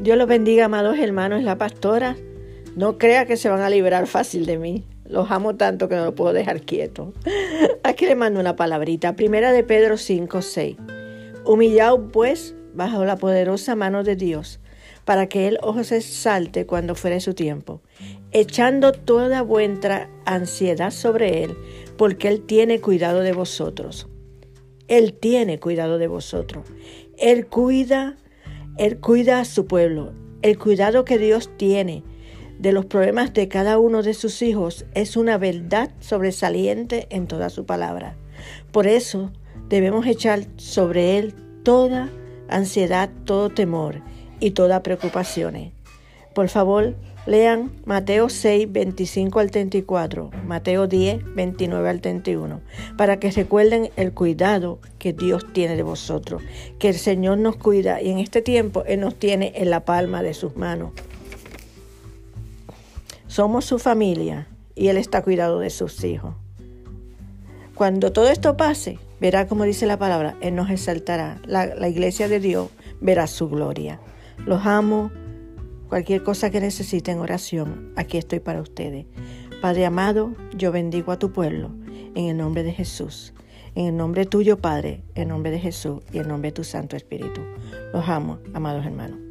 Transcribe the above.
Dios los bendiga, amados hermanos, la pastora. No crea que se van a liberar fácil de mí. Los amo tanto que no lo puedo dejar quieto. Aquí le mando una palabrita. Primera de Pedro 5, 6. Humillaos pues bajo la poderosa mano de Dios, para que Él os exalte cuando fuere su tiempo, echando toda vuestra ansiedad sobre Él, porque Él tiene cuidado de vosotros. Él tiene cuidado de vosotros. Él cuida él cuida a su pueblo. El cuidado que Dios tiene de los problemas de cada uno de sus hijos es una verdad sobresaliente en toda su palabra. Por eso debemos echar sobre Él toda ansiedad, todo temor y toda preocupación. Por favor, Lean Mateo 6, 25 al 34, Mateo 10, 29 al 31, para que recuerden el cuidado que Dios tiene de vosotros, que el Señor nos cuida y en este tiempo Él nos tiene en la palma de sus manos. Somos su familia y Él está cuidado de sus hijos. Cuando todo esto pase, verá como dice la palabra, Él nos exaltará. La, iglesia de Dios verá su gloria. Los amo Cualquier cosa que necesiten oración, aquí estoy para ustedes. Padre amado, yo bendigo a tu pueblo en el nombre de Jesús. En el nombre tuyo, Padre, en nombre de Jesús y en nombre de tu Santo Espíritu. Los amo, amados hermanos.